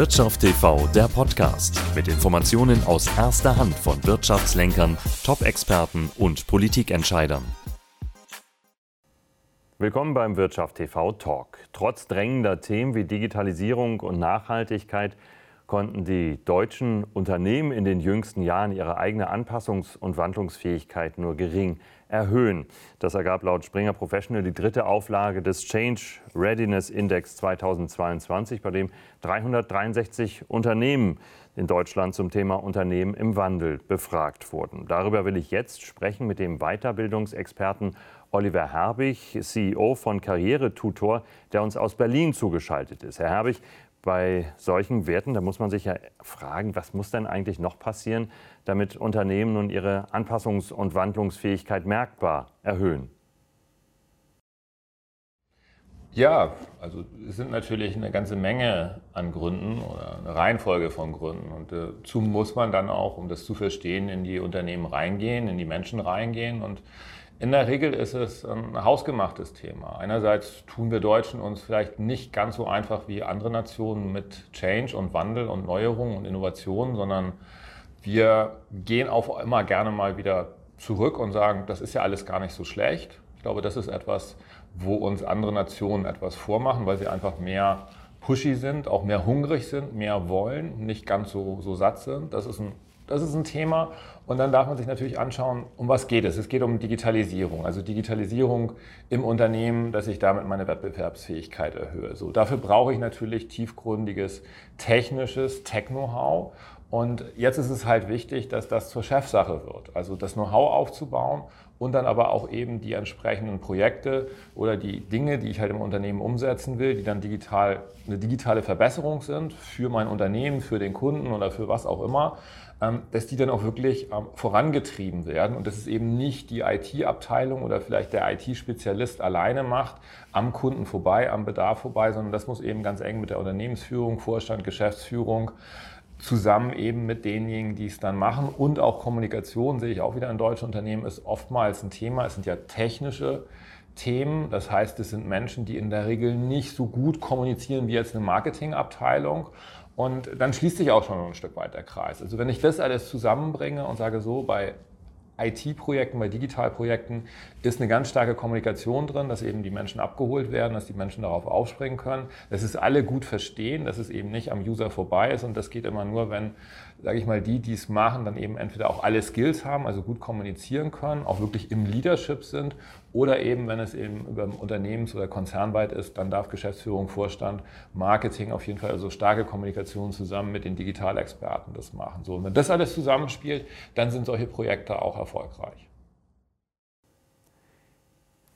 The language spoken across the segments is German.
Wirtschaft TV, der Podcast mit Informationen aus erster Hand von Wirtschaftslenkern, Top-Experten und Politikentscheidern. Willkommen beim Wirtschaft TV Talk. Trotz drängender Themen wie Digitalisierung und Nachhaltigkeit konnten die deutschen Unternehmen in den jüngsten Jahren ihre eigene Anpassungs- und Wandlungsfähigkeit nur gering erhöhen. Das ergab laut Springer Professional die dritte Auflage des Change Readiness Index 2022, bei dem 363 Unternehmen in Deutschland zum Thema Unternehmen im Wandel befragt wurden. Darüber will ich jetzt sprechen mit dem Weiterbildungsexperten Oliver Herbig, CEO von Karrieretutor, der uns aus Berlin zugeschaltet ist. Herr Herbig, bei solchen Werten, da muss man sich ja fragen, was muss denn eigentlich noch passieren, damit Unternehmen nun ihre Anpassungs- und Wandlungsfähigkeit merkbar erhöhen? Ja, also es sind natürlich eine ganze Menge an Gründen oder eine Reihenfolge von Gründen. Und dazu muss man dann auch, um das zu verstehen, in die Unternehmen reingehen, in die Menschen reingehen. Und in der Regel ist es ein hausgemachtes Thema. Einerseits tun wir Deutschen uns vielleicht nicht ganz so einfach wie andere Nationen mit Change und Wandel und Neuerung und Innovation, sondern wir gehen auch immer gerne mal wieder zurück und sagen, das ist ja alles gar nicht so schlecht. Ich glaube, das ist etwas, wo uns andere Nationen etwas vormachen, weil sie einfach mehr pushy sind, auch mehr hungrig sind, mehr wollen, nicht ganz so, so satt sind. Das ist ein das ist ein Thema. Und dann darf man sich natürlich anschauen, um was geht es. Es geht um Digitalisierung. Also Digitalisierung im Unternehmen, dass ich damit meine Wettbewerbsfähigkeit erhöhe. So, dafür brauche ich natürlich tiefgründiges technisches Tech-Know-how. Und jetzt ist es halt wichtig, dass das zur Chefsache wird. Also das Know-how aufzubauen und dann aber auch eben die entsprechenden Projekte oder die Dinge, die ich halt im Unternehmen umsetzen will, die dann digital eine digitale Verbesserung sind für mein Unternehmen, für den Kunden oder für was auch immer, ähm, dass die dann auch wirklich ähm, vorangetrieben werden und dass es eben nicht die IT-Abteilung oder vielleicht der IT-Spezialist alleine macht, am Kunden vorbei, am Bedarf vorbei, sondern das muss eben ganz eng mit der Unternehmensführung, Vorstand, Geschäftsführung zusammen eben mit denjenigen, die es dann machen. Und auch Kommunikation sehe ich auch wieder in deutschen Unternehmen ist oftmals ein Thema. Es sind ja technische Themen. Das heißt, es sind Menschen, die in der Regel nicht so gut kommunizieren wie jetzt eine Marketingabteilung. Und dann schließt sich auch schon ein Stück weit der Kreis. Also wenn ich das alles zusammenbringe und sage so, bei IT-Projekten, bei Digitalprojekten ist eine ganz starke Kommunikation drin, dass eben die Menschen abgeholt werden, dass die Menschen darauf aufspringen können, dass es alle gut verstehen, dass es eben nicht am User vorbei ist und das geht immer nur, wenn, sage ich mal, die, die es machen, dann eben entweder auch alle Skills haben, also gut kommunizieren können, auch wirklich im Leadership sind oder eben, wenn es eben über Unternehmens- oder konzernweit ist, dann darf Geschäftsführung, Vorstand, Marketing auf jeden Fall, also starke Kommunikation zusammen mit den Digitalexperten das machen. So, und wenn das alles zusammenspielt, dann sind solche Projekte auch erfolgreich.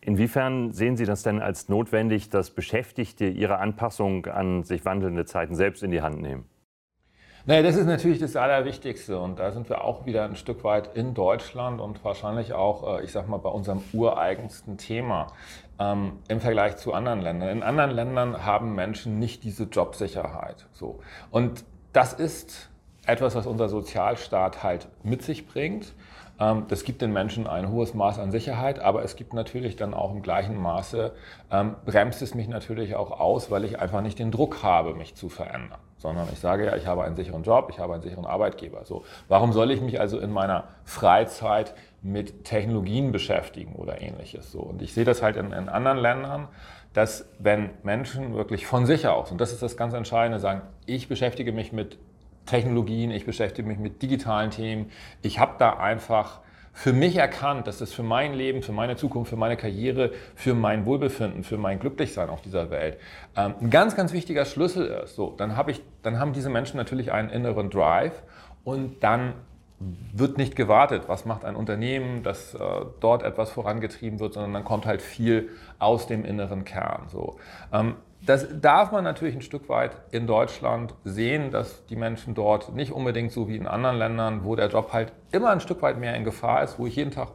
Inwiefern sehen Sie das denn als notwendig, dass Beschäftigte ihre Anpassung an sich wandelnde Zeiten selbst in die Hand nehmen? Naja, das ist natürlich das Allerwichtigste und da sind wir auch wieder ein Stück weit in Deutschland und wahrscheinlich auch, äh, ich sag mal, bei unserem ureigensten Thema ähm, im Vergleich zu anderen Ländern. In anderen Ländern haben Menschen nicht diese Jobsicherheit. So. Und das ist etwas, was unser Sozialstaat halt mit sich bringt. Ähm, das gibt den Menschen ein hohes Maß an Sicherheit, aber es gibt natürlich dann auch im gleichen Maße, ähm, bremst es mich natürlich auch aus, weil ich einfach nicht den Druck habe, mich zu verändern sondern ich sage ja, ich habe einen sicheren Job, ich habe einen sicheren Arbeitgeber. So, warum soll ich mich also in meiner Freizeit mit Technologien beschäftigen oder ähnliches? So, und ich sehe das halt in, in anderen Ländern, dass wenn Menschen wirklich von sich aus, und das ist das ganz Entscheidende, sagen, ich beschäftige mich mit Technologien, ich beschäftige mich mit digitalen Themen, ich habe da einfach für mich erkannt, dass das für mein Leben, für meine Zukunft, für meine Karriere, für mein Wohlbefinden, für mein Glücklichsein auf dieser Welt ähm, ein ganz, ganz wichtiger Schlüssel ist. So, dann, hab ich, dann haben diese Menschen natürlich einen inneren Drive und dann wird nicht gewartet, was macht ein Unternehmen, dass äh, dort etwas vorangetrieben wird, sondern dann kommt halt viel aus dem inneren Kern. So. Ähm, das darf man natürlich ein Stück weit in Deutschland sehen, dass die Menschen dort nicht unbedingt so wie in anderen Ländern, wo der Job halt immer ein Stück weit mehr in Gefahr ist, wo ich jeden Tag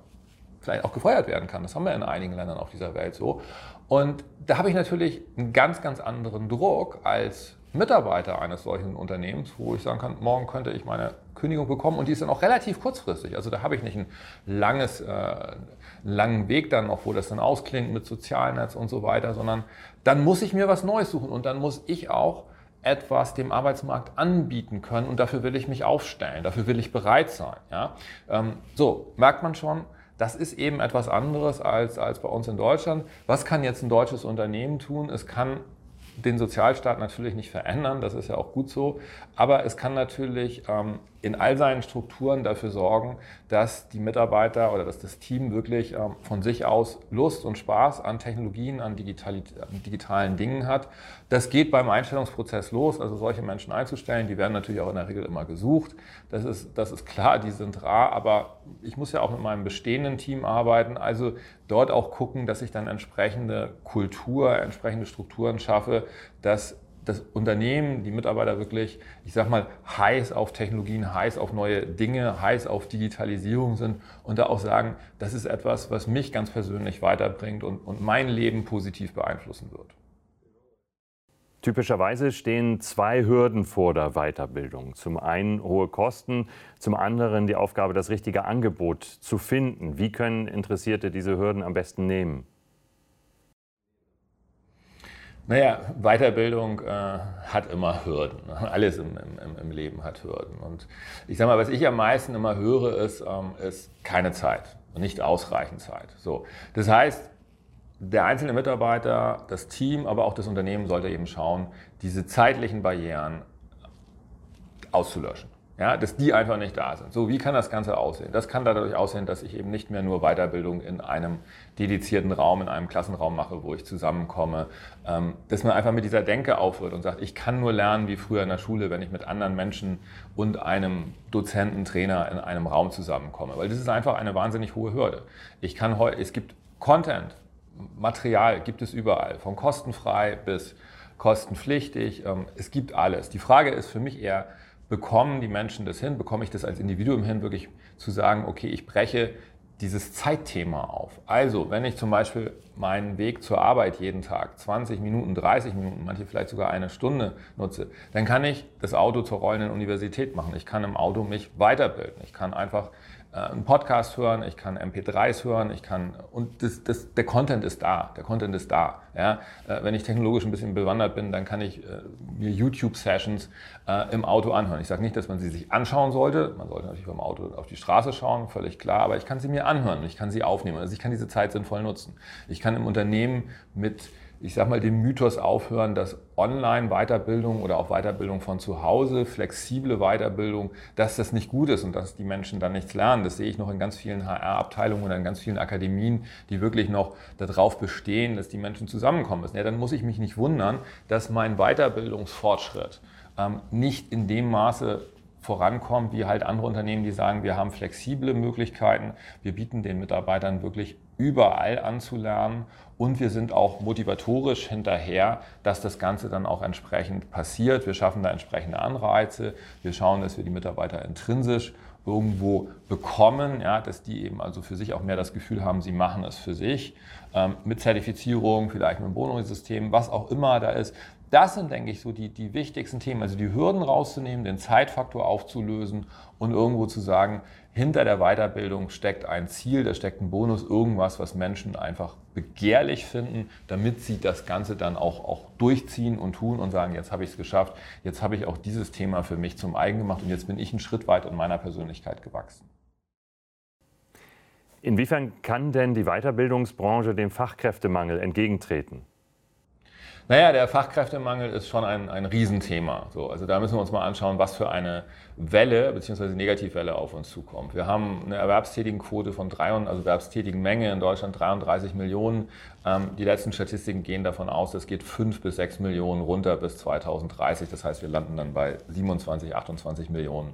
vielleicht auch gefeuert werden kann. Das haben wir in einigen Ländern auf dieser Welt so. Und da habe ich natürlich einen ganz, ganz anderen Druck als Mitarbeiter eines solchen Unternehmens, wo ich sagen kann, morgen könnte ich meine Kündigung bekommen und die ist dann auch relativ kurzfristig. Also da habe ich nicht ein langes, äh, langen Weg dann noch, wo das dann ausklingt mit Sozialnetz und so weiter, sondern dann muss ich mir was Neues suchen und dann muss ich auch etwas dem Arbeitsmarkt anbieten können und dafür will ich mich aufstellen, dafür will ich bereit sein. Ja? Ähm, so, merkt man schon, das ist eben etwas anderes als, als bei uns in Deutschland. Was kann jetzt ein deutsches Unternehmen tun? Es kann den Sozialstaat natürlich nicht verändern, das ist ja auch gut so, aber es kann natürlich ähm, in all seinen Strukturen dafür sorgen, dass die Mitarbeiter oder dass das Team wirklich ähm, von sich aus Lust und Spaß an Technologien, an, an, digitalen Dingen hat. Das geht beim Einstellungsprozess los, also solche Menschen einzustellen, die werden natürlich auch in der Regel immer gesucht. Das ist, das ist klar, die sind rar, aber ich muss ja auch mit meinem bestehenden Team arbeiten, also dort auch gucken, dass ich dann entsprechende Kultur, entsprechende Strukturen schaffe, dass das Unternehmen, die Mitarbeiter wirklich, ich sag mal, heiß auf Technologien, heiß auf neue Dinge, heiß auf Digitalisierung sind und da auch sagen, das ist etwas, was mich ganz persönlich weiterbringt und, und mein Leben positiv beeinflussen wird. Typischerweise stehen zwei Hürden vor der Weiterbildung. Zum einen hohe Kosten, zum anderen die Aufgabe, das richtige Angebot zu finden. Wie können Interessierte diese Hürden am besten nehmen? Naja, Weiterbildung äh, hat immer Hürden. Alles im, im, im, Leben hat Hürden. Und ich sage mal, was ich am meisten immer höre, ist, ähm, ist keine Zeit nicht ausreichend Zeit. So. Das heißt, der einzelne Mitarbeiter, das Team, aber auch das Unternehmen sollte eben schauen, diese zeitlichen Barrieren auszulöschen. Ja, dass die einfach nicht da sind. So, wie kann das Ganze aussehen? Das kann dadurch aussehen, dass ich eben nicht mehr nur Weiterbildung in einem dedizierten Raum, in einem Klassenraum mache, wo ich zusammenkomme. Ähm, dass man einfach mit dieser Denke aufhört und sagt, ich kann nur lernen wie früher in der Schule, wenn ich mit anderen Menschen und einem Dozenten, Trainer in einem Raum zusammenkomme. Weil das ist einfach eine wahnsinnig hohe Hürde. Ich kann heute, es gibt Content, Material gibt es überall, von kostenfrei bis kostenpflichtig. Ähm, es gibt alles. Die Frage ist für mich eher, bekommen die Menschen das hin, bekomme ich das als Individuum hin, wirklich zu sagen, okay, ich breche dieses Zeitthema auf. Also, wenn ich zum Beispiel meinen Weg zur Arbeit jeden Tag 20 Minuten, 30 Minuten, manche vielleicht sogar eine Stunde nutze, dann kann ich das Auto zur rollenden Universität machen. Ich kann im Auto mich weiterbilden. Ich kann einfach einen Podcast hören, ich kann MP3s hören, ich kann und das, das, der Content ist da, der Content ist da. Ja? Äh, wenn ich technologisch ein bisschen bewandert bin, dann kann ich äh, mir YouTube-Sessions äh, im Auto anhören. Ich sage nicht, dass man sie sich anschauen sollte, man sollte natürlich beim Auto auf die Straße schauen, völlig klar, aber ich kann sie mir anhören ich kann sie aufnehmen. Also ich kann diese Zeit sinnvoll nutzen. Ich kann im Unternehmen mit ich sag mal, dem Mythos aufhören, dass Online-Weiterbildung oder auch Weiterbildung von zu Hause, flexible Weiterbildung, dass das nicht gut ist und dass die Menschen dann nichts lernen. Das sehe ich noch in ganz vielen HR-Abteilungen oder in ganz vielen Akademien, die wirklich noch darauf bestehen, dass die Menschen zusammenkommen müssen. Ja, dann muss ich mich nicht wundern, dass mein Weiterbildungsfortschritt ähm, nicht in dem Maße vorankommt, wie halt andere Unternehmen, die sagen, wir haben flexible Möglichkeiten, wir bieten den Mitarbeitern wirklich überall anzulernen und wir sind auch motivatorisch hinterher, dass das Ganze dann auch entsprechend passiert. Wir schaffen da entsprechende Anreize, wir schauen, dass wir die Mitarbeiter intrinsisch irgendwo bekommen, ja, dass die eben also für sich auch mehr das Gefühl haben, sie machen es für sich, ähm, mit Zertifizierung, vielleicht mit einem Bonussystem, was auch immer da ist. Das sind, denke ich, so die, die wichtigsten Themen. Also die Hürden rauszunehmen, den Zeitfaktor aufzulösen und irgendwo zu sagen, hinter der Weiterbildung steckt ein Ziel, da steckt ein Bonus, irgendwas, was Menschen einfach begehrlich finden, damit sie das Ganze dann auch, auch durchziehen und tun und sagen, jetzt habe ich es geschafft, jetzt habe ich auch dieses Thema für mich zum eigen gemacht und jetzt bin ich einen Schritt weit in meiner Persönlichkeit gewachsen. Inwiefern kann denn die Weiterbildungsbranche dem Fachkräftemangel entgegentreten? Naja, der Fachkräftemangel ist schon ein, ein Riesenthema. So, also da müssen wir uns mal anschauen, was für eine Welle bzw. Negativwelle auf uns zukommt. Wir haben eine Erwerbstätigenquote von 3, also erwerbstätigen Menge in Deutschland 33 Millionen. Ähm, die letzten Statistiken gehen davon aus, es geht 5 bis 6 Millionen runter bis 2030. Das heißt, wir landen dann bei 27, 28 Millionen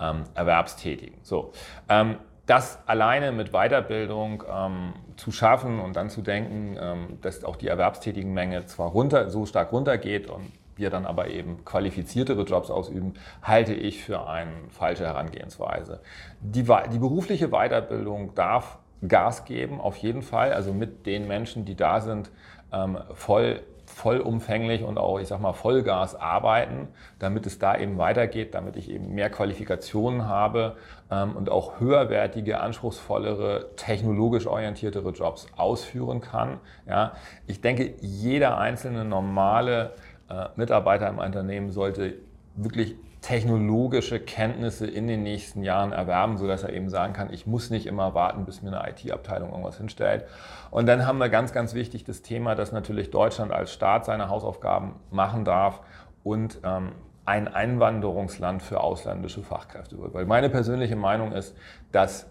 ähm, Erwerbstätigen. So, ähm, das alleine mit Weiterbildung ähm, zu schaffen und dann zu denken, ähm, dass auch die erwerbstätigen Menge zwar runter, so stark runtergeht und wir dann aber eben qualifiziertere Jobs ausüben, halte ich für eine falsche Herangehensweise. Die, die berufliche Weiterbildung darf Gas geben, auf jeden Fall, also mit den Menschen, die da sind, ähm, voll vollumfänglich und auch, ich sag mal, Vollgas arbeiten, damit es da eben weitergeht, damit ich eben mehr Qualifikationen habe ähm, und auch höherwertige, anspruchsvollere, technologisch orientiertere Jobs ausführen kann. Ja, ich denke, jeder einzelne normale äh, Mitarbeiter im Unternehmen sollte wirklich technologische Kenntnisse in den nächsten Jahren erwerben, sodass er eben sagen kann, ich muss nicht immer warten, bis mir eine IT-Abteilung irgendwas hinstellt. Und dann haben wir ganz, ganz wichtig das Thema, dass natürlich Deutschland als Staat seine Hausaufgaben machen darf und ähm, ein Einwanderungsland für ausländische Fachkräfte wird. Weil meine persönliche Meinung ist, dass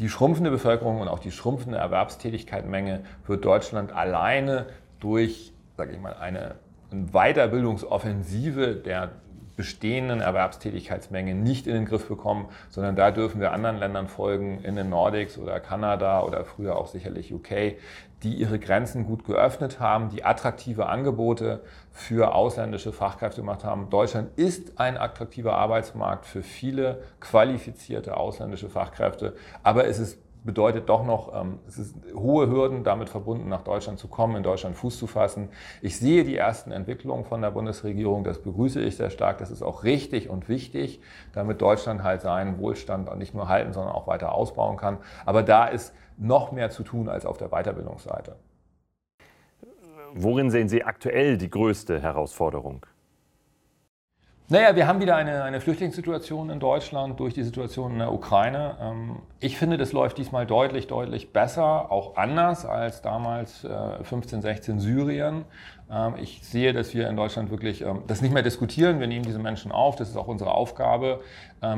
die schrumpfende Bevölkerung und auch die schrumpfende Erwerbstätigkeitsmenge wird Deutschland alleine durch, sage ich mal, eine Weiterbildungsoffensive der bestehenden Erwerbstätigkeitsmenge nicht in den Griff bekommen, sondern da dürfen wir anderen Ländern folgen, in den Nordics oder Kanada oder früher auch sicherlich UK, die ihre Grenzen gut geöffnet haben, die attraktive Angebote für ausländische Fachkräfte gemacht haben. Deutschland ist ein attraktiver Arbeitsmarkt für viele qualifizierte ausländische Fachkräfte, aber es ist bedeutet doch noch, ähm, es ist hohe Hürden damit verbunden, nach Deutschland zu kommen, in Deutschland Fuß zu fassen. Ich sehe die ersten Entwicklungen von der Bundesregierung, das begrüße ich sehr stark. Das ist auch richtig und wichtig, damit Deutschland halt seinen Wohlstand nicht nur halten, sondern auch weiter ausbauen kann. Aber da ist noch mehr zu tun als auf der Weiterbildungsseite. Worin sehen Sie aktuell die größte Herausforderung? Naja, wir haben wieder eine, eine Flüchtlingssituation in Deutschland durch die Situation in der Ukraine. Ähm, ich finde, das läuft diesmal deutlich, deutlich besser, auch anders als damals 15, äh, 16 Syrien. Ähm, ich sehe, dass wir in Deutschland wirklich ähm, das nicht mehr diskutieren. Wir nehmen diese Menschen auf. Das ist auch unsere Aufgabe.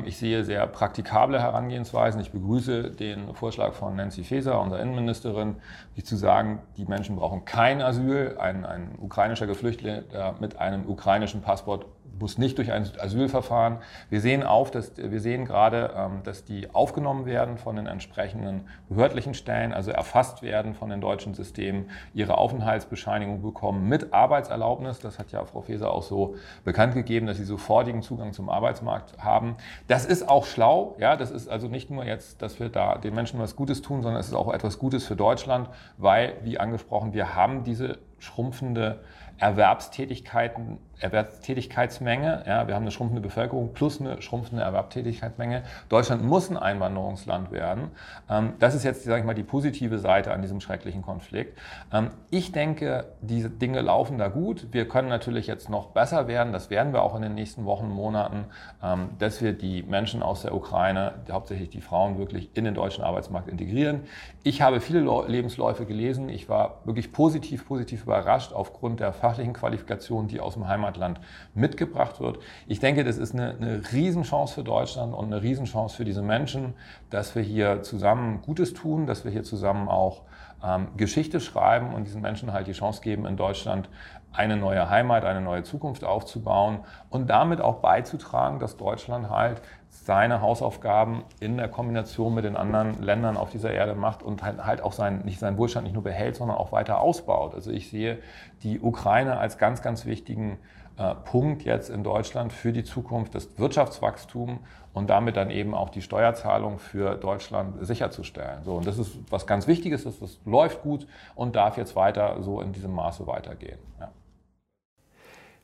Ich sehe sehr praktikable Herangehensweisen. Ich begrüße den Vorschlag von Nancy Faeser, unserer Innenministerin, die zu sagen, die Menschen brauchen kein Asyl. Ein, ein ukrainischer Geflüchteter mit einem ukrainischen Passport muss nicht durch ein Asylverfahren. Wir sehen auf, dass wir sehen gerade, ähm, dass die aufgenommen werden von den entsprechenden behördlichen Stellen, also erfasst werden von den deutschen Systemen, ihre Aufenthaltsbescheinigung bekommen mit Arbeitserlaubnis. Das hat ja Frau Feser auch so bekannt gegeben, dass sie sofortigen Zugang zum Arbeitsmarkt haben. Das ist auch schlau. Ja, das ist also nicht nur jetzt, dass wir da den Menschen was Gutes tun, sondern es ist auch etwas Gutes für Deutschland, weil, wie angesprochen, wir haben diese schrumpfende Erwerbstätigkeiten, Erwerbstätigkeitsmenge. Ja, wir haben eine schrumpfende Bevölkerung plus eine schrumpfende Erwerbstätigkeitsmenge. Deutschland muss ein Einwanderungsland werden. Ähm, das ist jetzt, sage ich mal, die positive Seite an diesem schrecklichen Konflikt. Ähm, ich denke, diese Dinge laufen da gut. Wir können natürlich jetzt noch besser werden. Das werden wir auch in den nächsten Wochen, Monaten, ähm, dass wir die Menschen aus der Ukraine, hauptsächlich die Frauen, wirklich in den deutschen Arbeitsmarkt integrieren. Ich habe viele Lebensläufe gelesen. Ich war wirklich positiv, positiv überrascht aufgrund der fachlichen Qualifikation, die aus dem Heimatland mitgebracht wird. Ich denke, das ist eine, eine Riesenchance für Deutschland und eine Riesenchance für diese Menschen, dass wir hier zusammen Gutes tun, dass wir hier zusammen auch ähm, Geschichte schreiben und diesen Menschen halt die Chance geben, in Deutschland eine neue Heimat, eine neue Zukunft aufzubauen und damit auch beizutragen, dass Deutschland halt seine Hausaufgaben in der Kombination mit den anderen Ländern auf dieser Erde macht und halt, halt auch sein, nicht seinen Wohlstand nicht nur behält, sondern auch weiter ausbaut. Also ich sehe die Ukraine als ganz, ganz wichtigen äh, Punkt jetzt in Deutschland für die Zukunft, das Wirtschaftswachstum und damit dann eben auch die Steuerzahlung für Deutschland sicherzustellen. So, und das ist was ganz Wichtiges, das, das läuft gut und darf jetzt weiter so in diesem Maße weitergehen. Ja.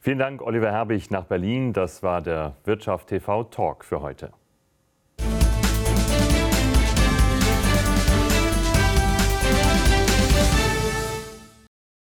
Vielen Dank, Oliver Herbig nach Berlin. Das war der Wirtschaft TV Talk für heute.